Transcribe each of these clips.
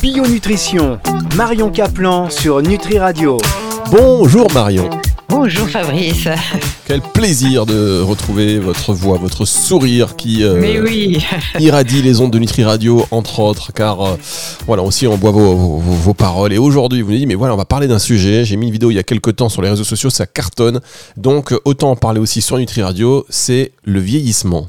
Bio Nutrition, Marion Caplan sur Nutri Radio. Bonjour Marion. Bonjour Fabrice. Quel plaisir de retrouver votre voix, votre sourire qui euh, Mais oui. irradie les ondes de Nutri Radio, entre autres, car euh, voilà, aussi on boit vos, paroles. Et aujourd'hui, vous nous dites, mais voilà, on va parler d'un sujet. J'ai mis une vidéo il y a quelques temps sur les réseaux sociaux, ça cartonne. Donc autant en parler aussi sur Nutri Radio, c'est le vieillissement.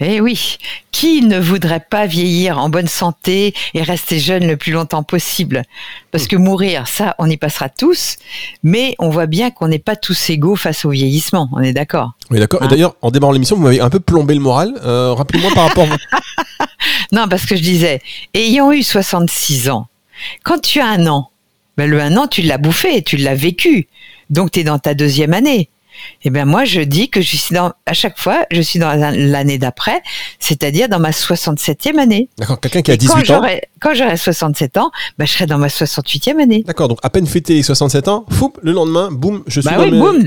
Eh oui, qui ne voudrait pas vieillir en bonne santé et rester jeune le plus longtemps possible? Parce que mourir, ça, on y passera tous, mais on voit bien qu'on n'est pas tous égaux face au vieillissement, on est d'accord? Oui, d'accord. et hein d'ailleurs, en démarrant l'émission, vous m'avez un peu plombé le moral. Euh, rappelez-moi par rapport... non, parce que je disais, ayant eu 66 ans, quand tu as un an, ben le un an, tu l'as bouffé, tu l'as vécu. Donc, tu es dans ta deuxième année. Eh bien, moi, je dis que je suis dans, à chaque fois, je suis dans l'année d'après, c'est-à-dire dans ma 67e année. D'accord, quelqu'un qui a 18 ans. Quand j'aurai 67 ans, bah, je serai dans ma 68e année. D'accord, donc à peine fêté les 67 ans, fou, le lendemain, boum, je suis bah oui, boum,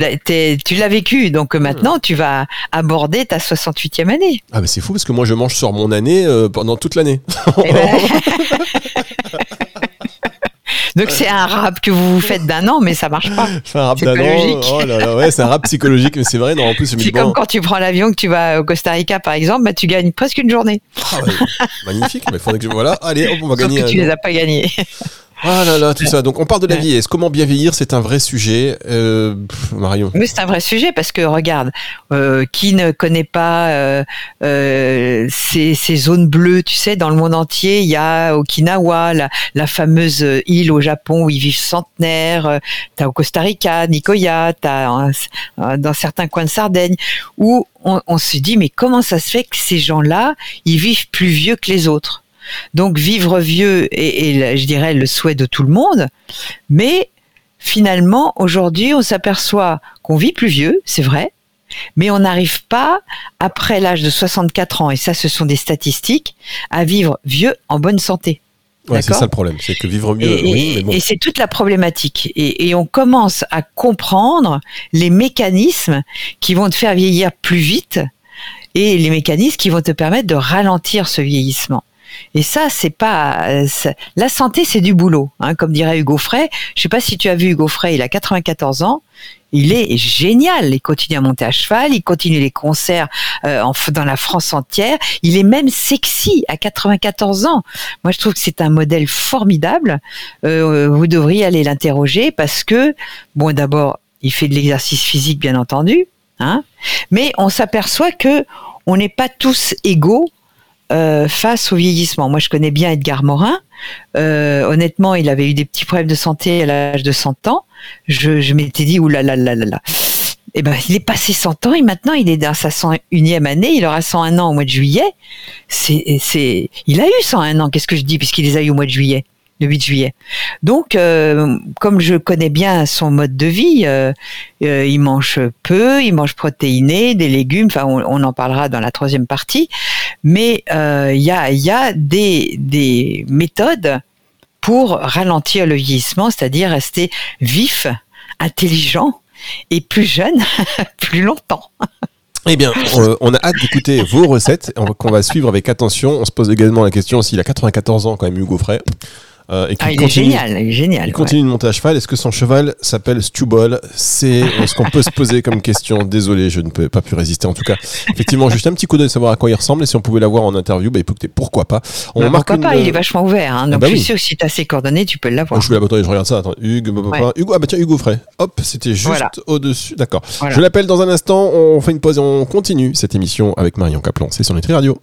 tu l'as vécu, donc euh, maintenant, tu vas aborder ta 68e année. Ah, mais c'est fou parce que moi, je mange sur mon année euh, pendant toute l'année. Eh ben... Donc c'est un rap que vous faites d'un an, mais ça marche pas. C'est un rap d'un an. Oh là là, ouais, c'est un rap psychologique, mais c'est vrai. Non, en plus, c'est comme quand tu prends l'avion, que tu vas au Costa Rica, par exemple, bah, tu gagnes presque une journée. Ah magnifique, mais il faudrait que je... Voilà, allez, on va gagner. Que tu les as pas gagnés. Ah là là, tout ça. Donc on parle de la vieillesse. Comment bien vieillir, c'est un vrai sujet, euh. Mais c'est un vrai sujet parce que regarde, euh, qui ne connaît pas euh, euh, ces, ces, zones bleues, tu sais, dans le monde entier, il y a Okinawa, la, la fameuse île au Japon où ils vivent centenaires. T'as au Costa Rica, Nicoya, t'as dans certains coins de Sardaigne où on, on se dit mais comment ça se fait que ces gens-là, ils vivent plus vieux que les autres? Donc vivre vieux est, je dirais, le souhait de tout le monde, mais finalement, aujourd'hui, on s'aperçoit qu'on vit plus vieux, c'est vrai, mais on n'arrive pas, après l'âge de 64 ans, et ça ce sont des statistiques, à vivre vieux en bonne santé. Ouais, c'est ça le problème, c'est que vivre mieux. Et, et c'est toute la problématique. Et, et, on commence à comprendre les mécanismes qui vont te faire vieillir plus vite et les mécanismes qui vont te permettre de ralentir ce vieillissement. Et ça, c'est pas la santé, c'est du boulot, hein, comme dirait Hugo Frey. Je sais pas si tu as vu Hugo Frey, il a 94 ans. Il est génial. Il continue à monter à cheval, il continue les concerts euh, dans la France entière. Il est même sexy à 94 ans. Moi, je trouve que c'est un modèle formidable. Euh, vous devriez aller l'interroger parce que, bon, d'abord, il fait de l'exercice physique, bien entendu, hein, mais on s'aperçoit que on n'est pas tous égaux euh, face au vieillissement. Moi, je connais bien Edgar Morin. Euh, honnêtement, il avait eu des petits problèmes de santé à l'âge de 100 ans. Je, je m'étais dit, oulala, là là là là. Eh ben, il est passé 100 ans et maintenant il est dans sa 101e année. Il aura 101 ans au mois de juillet. C'est, c'est, il a eu 101 ans. Qu'est-ce que je dis? Puisqu'il les a eu au mois de juillet le 8 juillet. Donc, euh, comme je connais bien son mode de vie, euh, euh, il mange peu, il mange protéiné, des légumes, enfin on, en parlera dans la troisième partie, mais il y a, des méthodes pour ralentir le vieillissement, c'est-à-dire rester vif, intelligent et plus jeune plus longtemps. Eh bien, on a hâte d'écouter vos recettes qu'on va suivre avec attention. On se pose également la question s'il a 94 ans quand même Hugo Frey. Euh, et ah, il continue, est génial, il est génial. Il continue de monter à cheval. Est-ce que son cheval s'appelle Stubol? C'est ce qu'on peut se poser comme question. Désolé, je ne peux pas pu résister. En tout cas, effectivement, juste un petit coup d'œil savoir à quoi il ressemble. Et si on pouvait l'avoir en interview, bah écoutez, pourquoi pas? On bah, Pourquoi pas? Il est vachement ouvert. Hein. Donc ah bah je suis sûr que si tu as ses coordonnées, tu peux l'avoir. je, je regarde ça. Attends, Hugo, Hugo, ah bah tiens, Hugo Frey. Hop, c'était juste au-dessus. D'accord. Je l'appelle dans un instant. On fait une pause et on continue cette émission avec Marion Caplan. C'est sur Nutri Radio.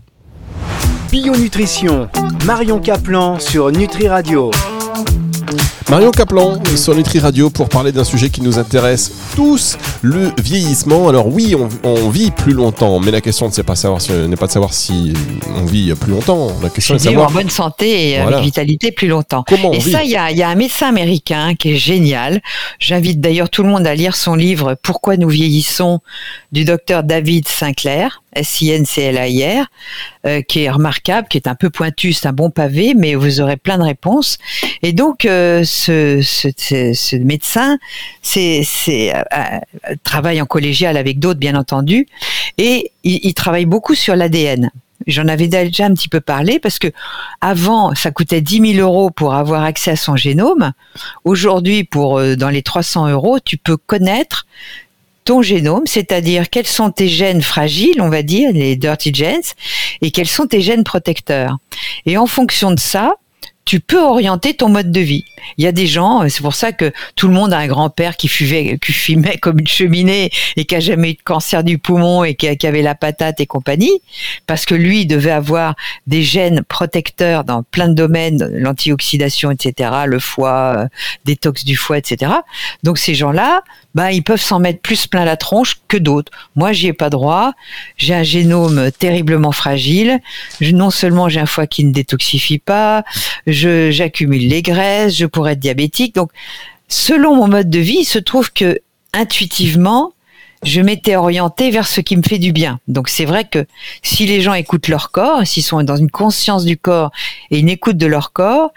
Bio Nutrition. Marion Caplan sur Nutri Radio. Marion Caplan sur Nutri Radio pour parler d'un sujet qui nous intéresse tous, le vieillissement. Alors oui, on, vit plus longtemps, mais la question n'est pas, savoir pas de savoir si on vit plus longtemps. La question est de savoir en bonne santé et avec vitalité plus longtemps. et ça, il y a, y a, un médecin américain qui est génial. J'invite d'ailleurs tout le monde à lire son livre Pourquoi nous vieillissons du docteur David Sinclair. S-I-N-C-L-A-I-R, euh, qui est remarquable, qui est un peu pointu, c'est un bon pavé, mais vous aurez plein de réponses. Et donc, euh, ce, médecin c'est, euh, travaille en collégial avec d'autres, bien entendu, et il, il travaille beaucoup sur l'ADN. J'en avais déjà un petit peu parlé parce que avant, ça coûtait 10 000 euros pour avoir accès à son génome. Aujourd'hui, pour euh, dans les 300 euros, tu peux connaître ton génome, c'est-à-dire quels sont tes gènes fragiles, on va dire, les dirty genes, et quels sont tes gènes protecteurs. Et en fonction de ça, tu peux orienter ton mode de vie. Il y a des gens, euh, c'est pour ça que tout le monde a un grand-père qui fumait, comme une cheminée et qui a jamais eu de cancer du poumon et qui, avait la patate et compagnie, parce que lui devait avoir des gènes protecteurs dans plein de domaines, l'antioxydation, etc., le foie, euh, détox du foie, etc. Donc ces gens-là, bah, ils peuvent s'en mettre plus plein la tronche que d'autres. Moi, j'y ai pas droit. J'ai un génome terriblement fragile. non seulement j'ai un foie qui ne détoxifie pas, je, j'accumule les graisses, je pourrais être diabétique. Donc, selon mon mode de vie, il se trouve que intuitivement, je m'étais orientée vers ce qui me fait du bien. Donc c'est vrai que si les gens écoutent leur corps, s'ils sont dans une conscience du corps et une écoute de leur corps,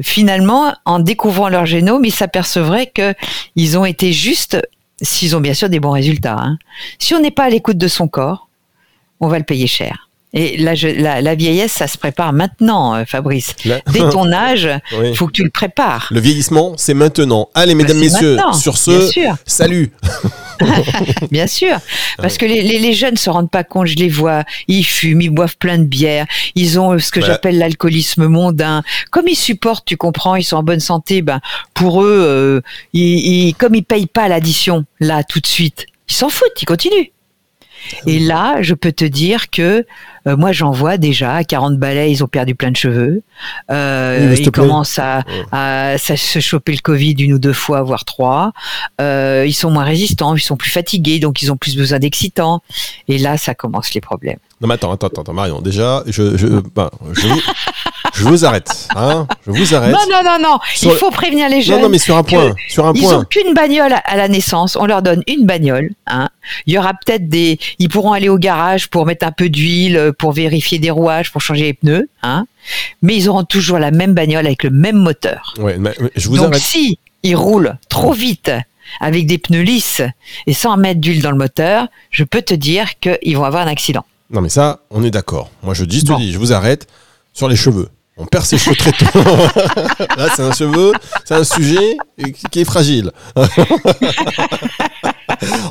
finalement, en découvrant leur génome, ils s'apercevraient qu'ils ont été justes s'ils ont bien sûr des bons résultats. Hein. Si on n'est pas à l'écoute de son corps, on va le payer cher. Et la, la, vieillesse, ça se prépare maintenant, euh, Fabrice. Dès ton âge, il faut que tu le prépares. Le vieillissement, c'est maintenant. Allez, mesdames, bah, messieurs, sur ce, salut Bien sûr, parce que les, les, les, jeunes se rendent pas compte, je les vois, ils fument, ils boivent plein de bière, ils ont ce que j'appelle l'alcoolisme mondain. Comme ils supportent, tu comprends, ils sont en bonne santé, ben pour eux, euh, ils, ils, comme ils payent pas l'addition là tout de suite, ils s'en foutent, ils continuent. Et là, je peux te dire que euh, moi, j'en vois déjà à 40 balais, ils ont perdu plein de cheveux. Euh, ils commencent à, à, se choper le Covid une ou deux fois, voire trois. Euh, ils sont moins résistants, ils sont plus fatigués, donc ils ont plus besoin d'excitants. Et là, ça commence les problèmes. Non, mais attends, attends, attends, Marion. Déjà, je, je, ben, je, je vous arrête. Hein je vous arrête. Non, non, non, non. il faut prévenir les jeunes. Non, non, mais sur un point. Sur un ils point. qu'une bagnole à la naissance. On leur donne une bagnole. Hein. Il y aura peut-être des. Ils pourront aller au garage pour mettre un peu d'huile, pour vérifier des rouages, pour changer les pneus. Hein. Mais ils auront toujours la même bagnole avec le même moteur. Ouais, mais je vous Donc arrête. si ils roulent trop vite avec des pneus lisses et sans mettre d'huile dans le moteur, je peux te dire qu'ils vont avoir un accident. Non, mais ça, on est d'accord. Moi, je dis, je te dis, je vous arrête sur les cheveux. On perd ses cheveux très tôt. Là, c'est un cheveu, c'est un sujet qui est fragile.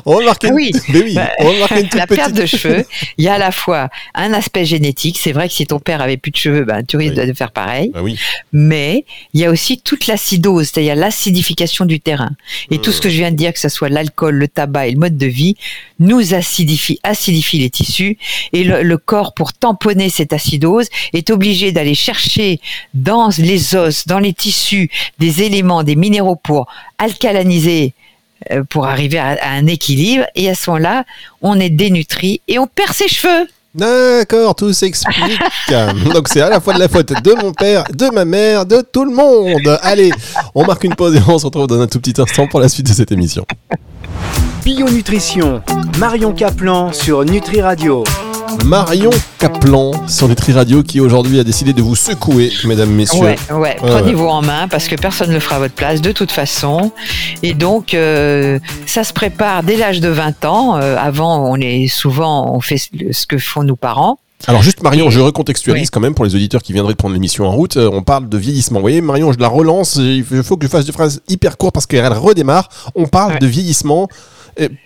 on va marquer, Ah oui. oui, Bah, on va marquer une toute la petite. perte de cheveux, il y a à la fois un aspect génétique. C'est vrai que si ton père avait plus de cheveux, ben, tu risques Oui. de faire pareil. Bah oui. Mais il y a aussi toute l'acidose, c'est-à-dire l'acidification du terrain. Et tout ce que je viens de dire, que ce soit l'alcool, le tabac et le mode de vie, nous acidifie, acidifie les tissus. Et le, le corps, pour tamponner cette acidose, est obligé d'aller chercher dans les os, dans les tissus, des éléments, des minéraux pour alcalaniser euh, pour arriver à, à un équilibre. Et à ce moment-là, on est dénutri et on perd ses cheveux. D'accord, tout s'explique. Donc c'est à la fois de la faute de mon père, de ma mère, de tout le monde. Allez, on marque une pause et on se retrouve dans un tout petit instant pour la suite de cette émission. Bio Nutrition, Marion Caplan sur Nutri Radio. Marion Caplan sur Nutri Radio qui aujourd'hui a décidé de vous secouer, mesdames, messieurs. Ouais, ouais. Prenez-vous en main parce que personne ne le fera à votre place de toute façon. Et donc, euh, ça se prépare dès l'âge de 20 ans. Euh, avant, on est souvent, on fait ce que font nos parents. Alors juste Marion, je recontextualise Oui. quand même pour les auditeurs qui viendraient de prendre l'émission en route. Euh, on parle de vieillissement. Vous voyez, Marion, je la relance. Il faut que je fasse des phrases hyper courtes parce qu'elle redémarre. On parle Ouais. de vieillissement.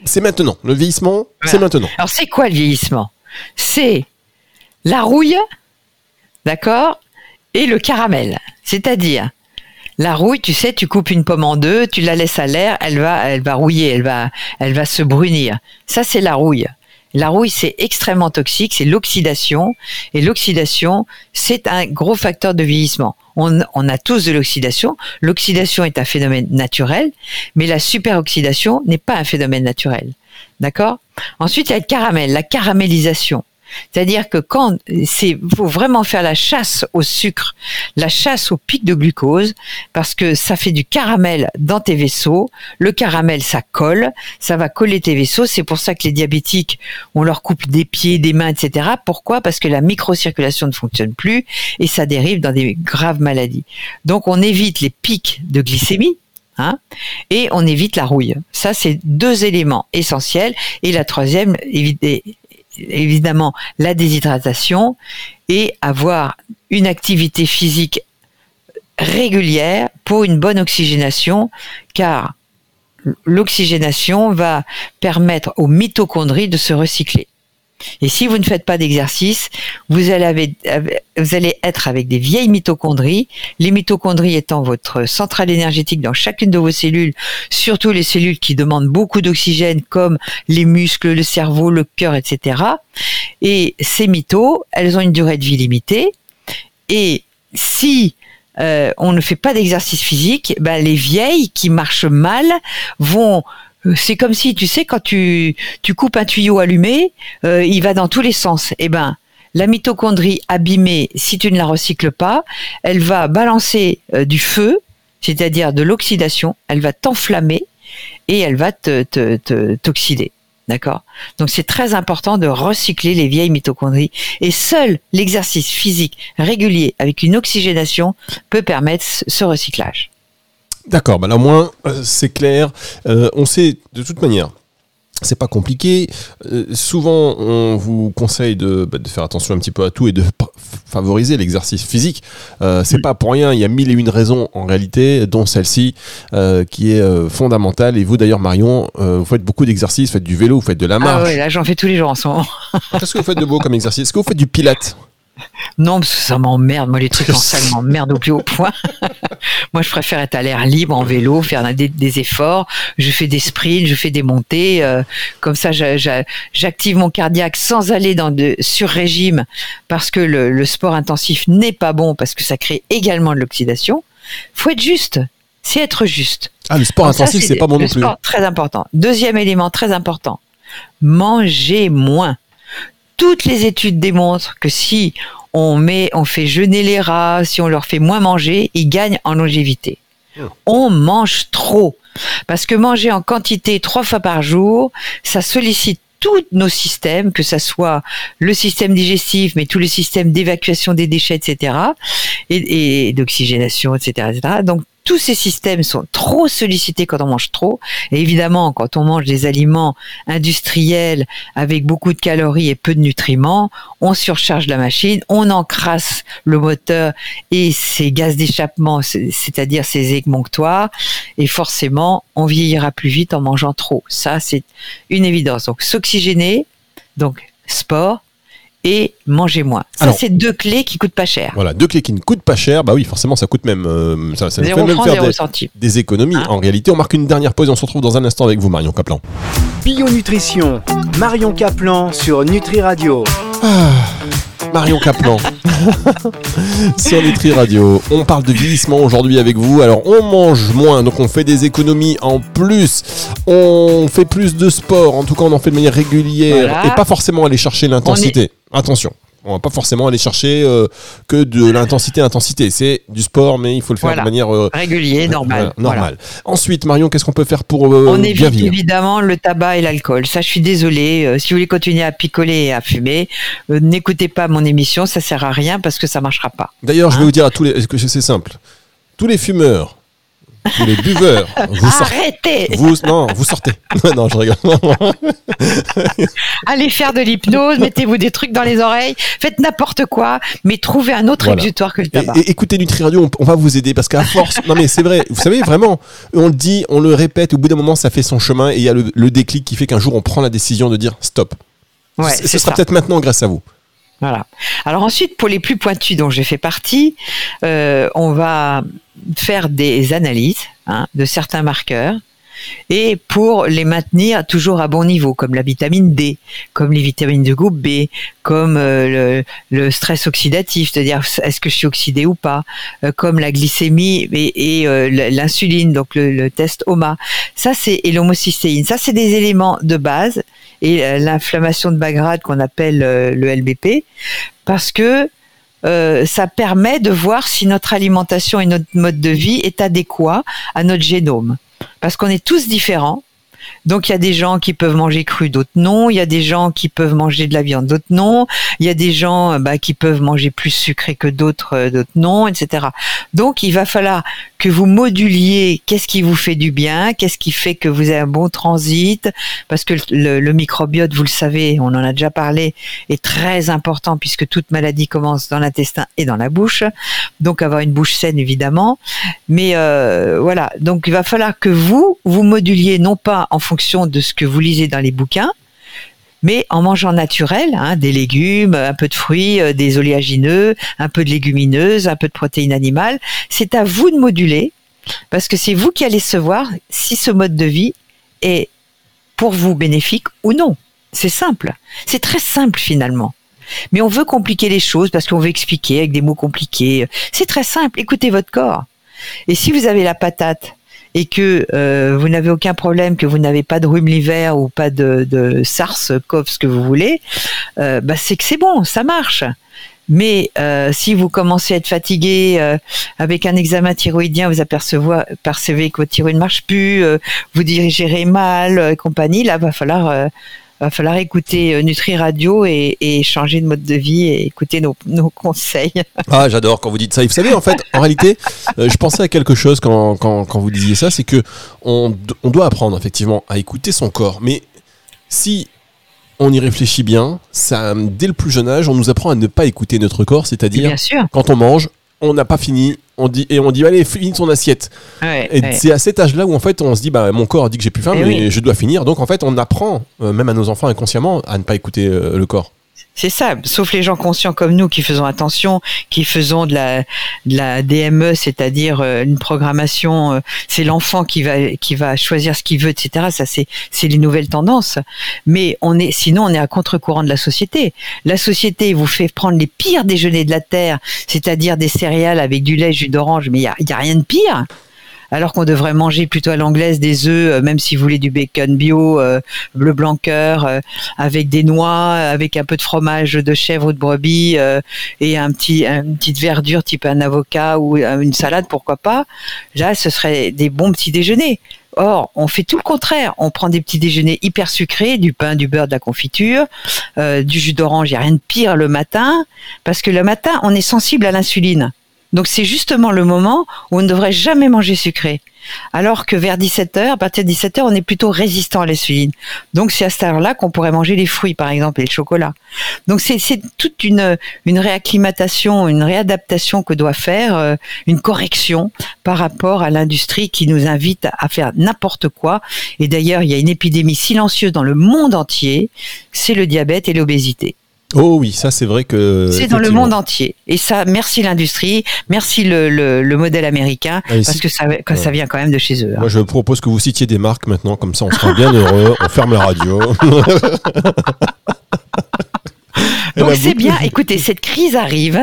C'est maintenant. Le vieillissement, c'est maintenant. Alors, c'est quoi le vieillissement? C'est la rouille, d'accord, et le caramel. C'est-à-dire, la rouille, tu sais, tu coupes une pomme en deux, tu la laisses à l'air, elle va, elle va rouiller, elle va, elle va se brunir. Ça, c'est la rouille. La rouille, c'est extrêmement toxique, c'est l'oxydation. Et l'oxydation, c'est un gros facteur de vieillissement. On, on a tous de l'oxydation. L'oxydation est un phénomène naturel, mais la superoxydation n'est pas un phénomène naturel. D'accord? Ensuite, il y a le caramel, la caramélisation. C'est-à-dire que quand c'est, faut vraiment faire la chasse au sucre, la chasse au pic de glucose, parce que ça fait du caramel dans tes vaisseaux. Le caramel, ça colle, ça va coller tes vaisseaux. C'est pour ça que les diabétiques, on leur coupe des pieds, des mains, etc. Pourquoi? Parce que la microcirculation ne fonctionne plus et ça dérive dans des graves maladies. Donc, on évite les pics de glycémie. Hein, et on évite la rouille. Ça, c'est deux éléments essentiels. Et la troisième, évidemment la déshydratation et avoir une activité physique régulière pour une bonne oxygénation, car l'oxygénation va permettre aux mitochondries de se recycler. Et si vous ne faites pas d'exercice, vous allez, être avec des vieilles mitochondries, les mitochondries étant votre centrale énergétique dans chacune de vos cellules, surtout les cellules qui demandent beaucoup d'oxygène comme les muscles, le cerveau, le cœur, etc. Et ces mitos, elles ont une durée de vie limitée. Et si euh, on ne fait pas d'exercice physique, ben les vieilles qui marchent mal vont c'est comme si, tu sais, quand tu, tu coupes un tuyau allumé, euh, il va dans tous les sens. Eh ben, la mitochondrie abîmée, si tu ne la recycles pas, elle va balancer du feu, c'est-à-dire de l'oxydation, elle va t'enflammer et elle va te, te, t'oxyder. D'accord? Donc c'est très important de recycler les vieilles mitochondries et seul l'exercice physique régulier avec une oxygénation peut permettre ce recyclage. D'accord, bah là au moins euh, c'est clair. Euh, on sait de toute manière c'est pas compliqué. Euh, souvent, on vous conseille de, bah, de, faire attention un petit peu à tout et de favoriser l'exercice physique. Euh, c'est pas pour rien. Il y a mille et une raisons en réalité, dont celle-ci euh, qui est fondamentale. Et vous d'ailleurs, Marion, vous faites beaucoup d'exercices, vous faites du vélo, vous faites de la ah marche. Ah oui, là j'en fais tous les jours en ce moment. Qu'est-ce que vous faites de beau comme exercice? Est-ce que vous faites du pilate non, parce que ça m'emmerde. Moi, les trucs en salle m'emmerdent au plus haut point. Moi, je préfère être à l'air libre, en vélo, faire des, efforts. Je fais des sprints, je fais des montées. Euh, comme ça, j'active mon cardiaque sans aller dans de sur-régime parce que le, sport intensif n'est pas bon parce que ça crée également de l'oxydation. Faut être juste. C'est être juste. Ah, le sport intensif, c'est pas bon non plus. Sport, très important. Deuxième élément très important. Manger moins toutes les études démontrent que si on met, on fait jeûner les rats, si on leur fait moins manger, ils gagnent en longévité. Oh. On mange trop. Parce que manger en quantité trois fois par jour, ça sollicite tous nos systèmes, que ce soit le système digestif, mais tous les systèmes d'évacuation des déchets, etc., et, et d'oxygénation, etc., etc. Donc tous ces systèmes sont trop sollicités quand on mange trop. Et évidemment, quand on mange des aliments industriels avec beaucoup de calories et peu de nutriments, on surcharge la machine, on encrasse le moteur et ses gaz d'échappement, c'est-à-dire ses émonctoires. Et forcément, on vieillira plus vite en mangeant trop. Ça, c'est une évidence. Donc, s'oxygéner, donc sport, et manger moins. Ça, c'est deux clés qui coûtent pas cher. Voilà, deux clés qui ne coûtent pas cher. Bah oui, forcément, ça coûte même, euh, ça, ça même faire des, économies. Hein en réalité, on marque une dernière pause et on se retrouve dans un instant avec vous, Marion Caplan. Bio Nutrition, Marion Caplan sur Nutri Radio. Ah. Marion Caplan sur Nutri Radio. On parle de vieillissement aujourd'hui avec vous. Alors on mange moins, donc on fait des économies en plus. On fait plus de sport, en tout cas on en fait de manière régulière et pas forcément aller chercher l'intensité. Attention. On va pas forcément aller chercher euh, que de l'intensité, intensité. C'est du sport, mais il faut le faire de manière euh, régulière, normale. normale. Ensuite, Marion, qu'est-ce qu'on peut faire pour euh, On évite évidemment le tabac et l'alcool. Ça, je suis désolée. si vous voulez continuer à picoler et à fumer, n'écoutez pas mon émission. Ça sert à rien parce que ça marchera pas. D'ailleurs, je vais hein vous dire à tous les, que c'est simple? Tous les fumeurs les buveurs, vous Arrêtez vous, Non, vous sortez. non, je rigole. Allez faire de l'hypnose, mettez-vous des trucs dans les oreilles, faites n'importe quoi, mais trouvez un autre exutoire que le tabac. Et, écoutez Nutri Radio, on, va vous aider parce qu'à force, non mais c'est vrai, vous savez vraiment, on le dit, on le répète, au bout d'un moment ça fait son chemin et il y a le, déclic qui fait qu'un jour on prend la décision de dire stop. Ouais, ce sera peut-être maintenant grâce à vous. Voilà. Alors ensuite, pour les plus pointus dont j'ai fait partie, euh, on va faire des analyses hein, de certains marqueurs et pour les maintenir toujours à bon niveau, comme la vitamine D, comme les vitamines de groupe B, comme euh, le, stress oxydatif, c'est-à-dire est-ce que je suis oxydé ou pas, euh, comme la glycémie et, l'insuline, donc le, test OMA. Ça c'est et l'homocystéine. Ça c'est des éléments de base et euh, l'inflammation de bas grade qu'on appelle euh, le LBP, parce que euh, ça permet de voir si notre alimentation et notre mode de vie est adéquat à notre génome. Parce qu'on est tous différents. Donc il y a des gens qui peuvent manger cru, d'autres non. Il y a des gens qui peuvent manger de la viande, d'autres non. Il y a des gens bah, qui peuvent manger plus sucré que d'autres, d'autres non, etc. Donc il va falloir que vous moduliez qu'est-ce qui vous fait du bien, qu'est-ce qui fait que vous avez un bon transit, parce que le, microbiote, vous le savez, on en a déjà parlé, est très important puisque toute maladie commence dans l'intestin et dans la bouche. Donc avoir une bouche saine évidemment, mais euh, voilà. Donc il va falloir que vous vous moduliez non pas en fonction de ce que vous lisez dans les bouquins, mais en mangeant naturel, hein, des légumes, un peu de fruits, euh, des oléagineux, un peu de légumineuses, un peu de protéines animales. C'est à vous de moduler, parce que c'est vous qui allez savoir si ce mode de vie est pour vous bénéfique ou non. C'est simple. C'est très simple finalement. Mais on veut compliquer les choses parce qu'on veut expliquer avec des mots compliqués. C'est très simple. Écoutez votre corps. Et si vous avez la patate et que euh, vous n'avez aucun problème, que vous n'avez pas de rhume l'hiver ou pas de, de SARS, CoV, ce que vous voulez, euh, bah c'est que c'est bon, ça marche. Mais euh, si vous commencez à être fatigué euh, avec un examen thyroïdien, vous apercevez, percevez que votre thyroïde ne marche plus, euh, vous digérez mal et compagnie, là va falloir va falloir écouter euh, Nutri Radio et, et, changer de mode de vie et écouter nos, nos conseils. Ah, j'adore quand vous dites ça. vous savez, en fait, en réalité, euh, je pensais à quelque chose quand, quand, quand vous disiez ça, c'est que on, on doit apprendre effectivement à écouter son corps. Mais si on y réfléchit bien, ça, dès le plus jeune âge, on nous apprend à ne pas écouter notre corps, c'est-à-dire quand on mange, on n'a pas fini, on dit et on dit allez finis ton assiette. Ouais, et ouais. c'est à cet âge-là où en fait on se dit bah mon corps dit que j'ai plus faim Eh mais oui. je dois finir. Donc en fait on apprend euh, même à nos enfants inconsciemment à ne pas écouter euh, le corps. C'est ça, sauf les gens conscients comme nous qui faisons attention, qui faisons de la, de la DME, c'est-à-dire euh, une programmation, euh, c'est l'enfant qui va, qui va choisir ce qu'il veut, etc. Ça, c'est, c'est les nouvelles tendances. Mais on est, sinon, on est à contre-courant de la société. La société vous fait prendre les pires déjeuners de la terre, c'est-à-dire des céréales avec du lait, jus d'orange, mais il y a, y a rien de pire alors qu'on devrait manger plutôt à l'anglaise des œufs, euh, même si vous voulez du bacon bio, euh, bleu blanc cœur, euh, avec des noix, avec un peu de fromage de chèvre ou de brebis et un petit, une petite verdure type un avocat ou une salade, pourquoi pas. Là, ce serait des bons petits déjeuners. Or, on fait tout le contraire. On prend des petits déjeuners hyper sucrés, du pain, du beurre, de la confiture, euh, du jus d'orange. Il n'y a rien de pire le matin, parce que le matin, on est sensible à l'insuline. Donc c'est justement le moment où on ne devrait jamais manger sucré. Alors que vers 17h, à partir de 17h, on est plutôt résistant à l'insuline. Donc c'est à cette heure-là qu'on pourrait manger les fruits, par exemple, et le chocolat. Donc c'est toute une, une réacclimatation, une réadaptation que doit faire, euh, une correction par rapport à l'industrie qui nous invite à faire n'importe quoi. Et d'ailleurs, il y a une épidémie silencieuse dans le monde entier, c'est le diabète et l'obésité. Oh oui, ça c'est vrai que. C'est dans le monde entier. Et ça, merci l'industrie, merci le, le, le modèle américain, Ah, parce que ça, que ça vient quand même de chez eux. hein. Moi je propose que vous citiez des marques maintenant, comme ça on sera bien heureux, on ferme la radio. Donc c'est bien, écoutez, cette crise arrive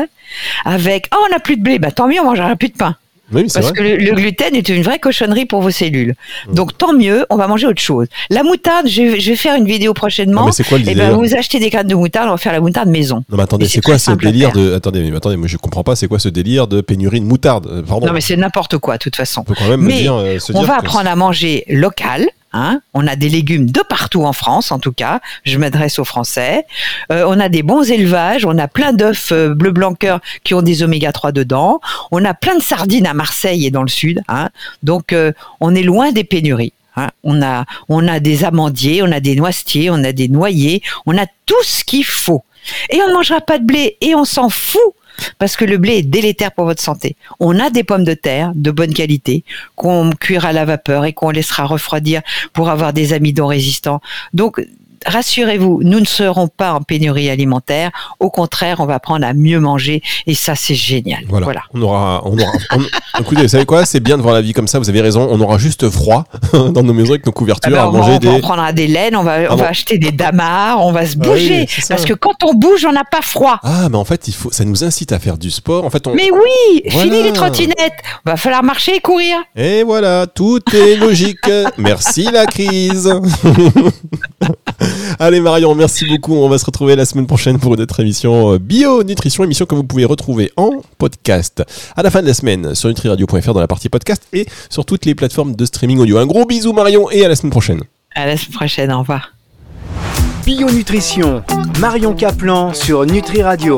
avec, oh on n'a plus de blé, bah tant mieux, on mangera plus de pain. Oui, c'est Parce vrai. que le, le gluten est une vraie cochonnerie pour vos cellules. Donc tant mieux, on va manger autre chose. La moutarde, je, vais- je vais faire une vidéo Ah, prochainement. mais c'est quoi le délire ben vous achetez des graines de moutarde, on va faire la moutarde maison. Non mais attendez, c'est quoi ce délire de attendez, mais attendez, moi je comprends pas, c'est quoi ce délire de pénurie de moutarde Euh, Pardon. Non mais c'est n'importe quoi de toute façon. on peut quand même me Mais dire euh, se On dire va apprendre à manger local. Hein on a des légumes de partout en France, en tout cas. Je m'adresse aux Français. Euh, on a des bons élevages. On a plein d'œufs euh, bleu blanc cœur qui ont des oméga 3 dedans. On a plein de sardines à Marseille et dans le sud. Hein Donc, euh, on est loin des pénuries. hein. on a, on a des amandiers, on a des noisetiers, on a des noyers, on a tout ce qu'il faut. Et on ne mangera pas de blé et on s'en fout parce que le blé est délétère pour votre santé. On a des pommes de terre de bonne qualité qu'on cuira à la vapeur et qu'on laissera refroidir pour avoir des amidons résistants. Donc, rassurez-vous, nous ne serons pas en pénurie alimentaire. Au contraire, on va apprendre à mieux manger et ça, c'est génial. Voilà. Voilà. On aura, on aura. on- Écoutez, vous savez quoi? C'est bien de voir la vie comme ça. Vous avez raison. On aura juste froid dans nos maisons avec nos Ah couvertures ben, à manger on, des. on prendra des laines, on va, on Ah va acheter des damars, on va se Ah oui, bouger. parce que quand on bouge, on n'a pas froid. Ah, mais en fait, il faut. Ça nous incite à faire du sport. En fait, on. Mais oui, Voilà. fini les trottinettes. Va falloir marcher et courir. Et voilà, tout est logique. Merci la crise. Allez Marion, merci beaucoup. On va se retrouver la semaine prochaine pour une autre émission euh, Bio Nutrition, émission que vous pouvez retrouver en podcast à la fin de la semaine sur nutriradio.fr dans la partie podcast et sur toutes les plateformes de streaming audio. Un gros bisou Marion et à la semaine prochaine. À la semaine prochaine. Au revoir. Bio Nutrition, Marion Caplan sur Nutri Radio.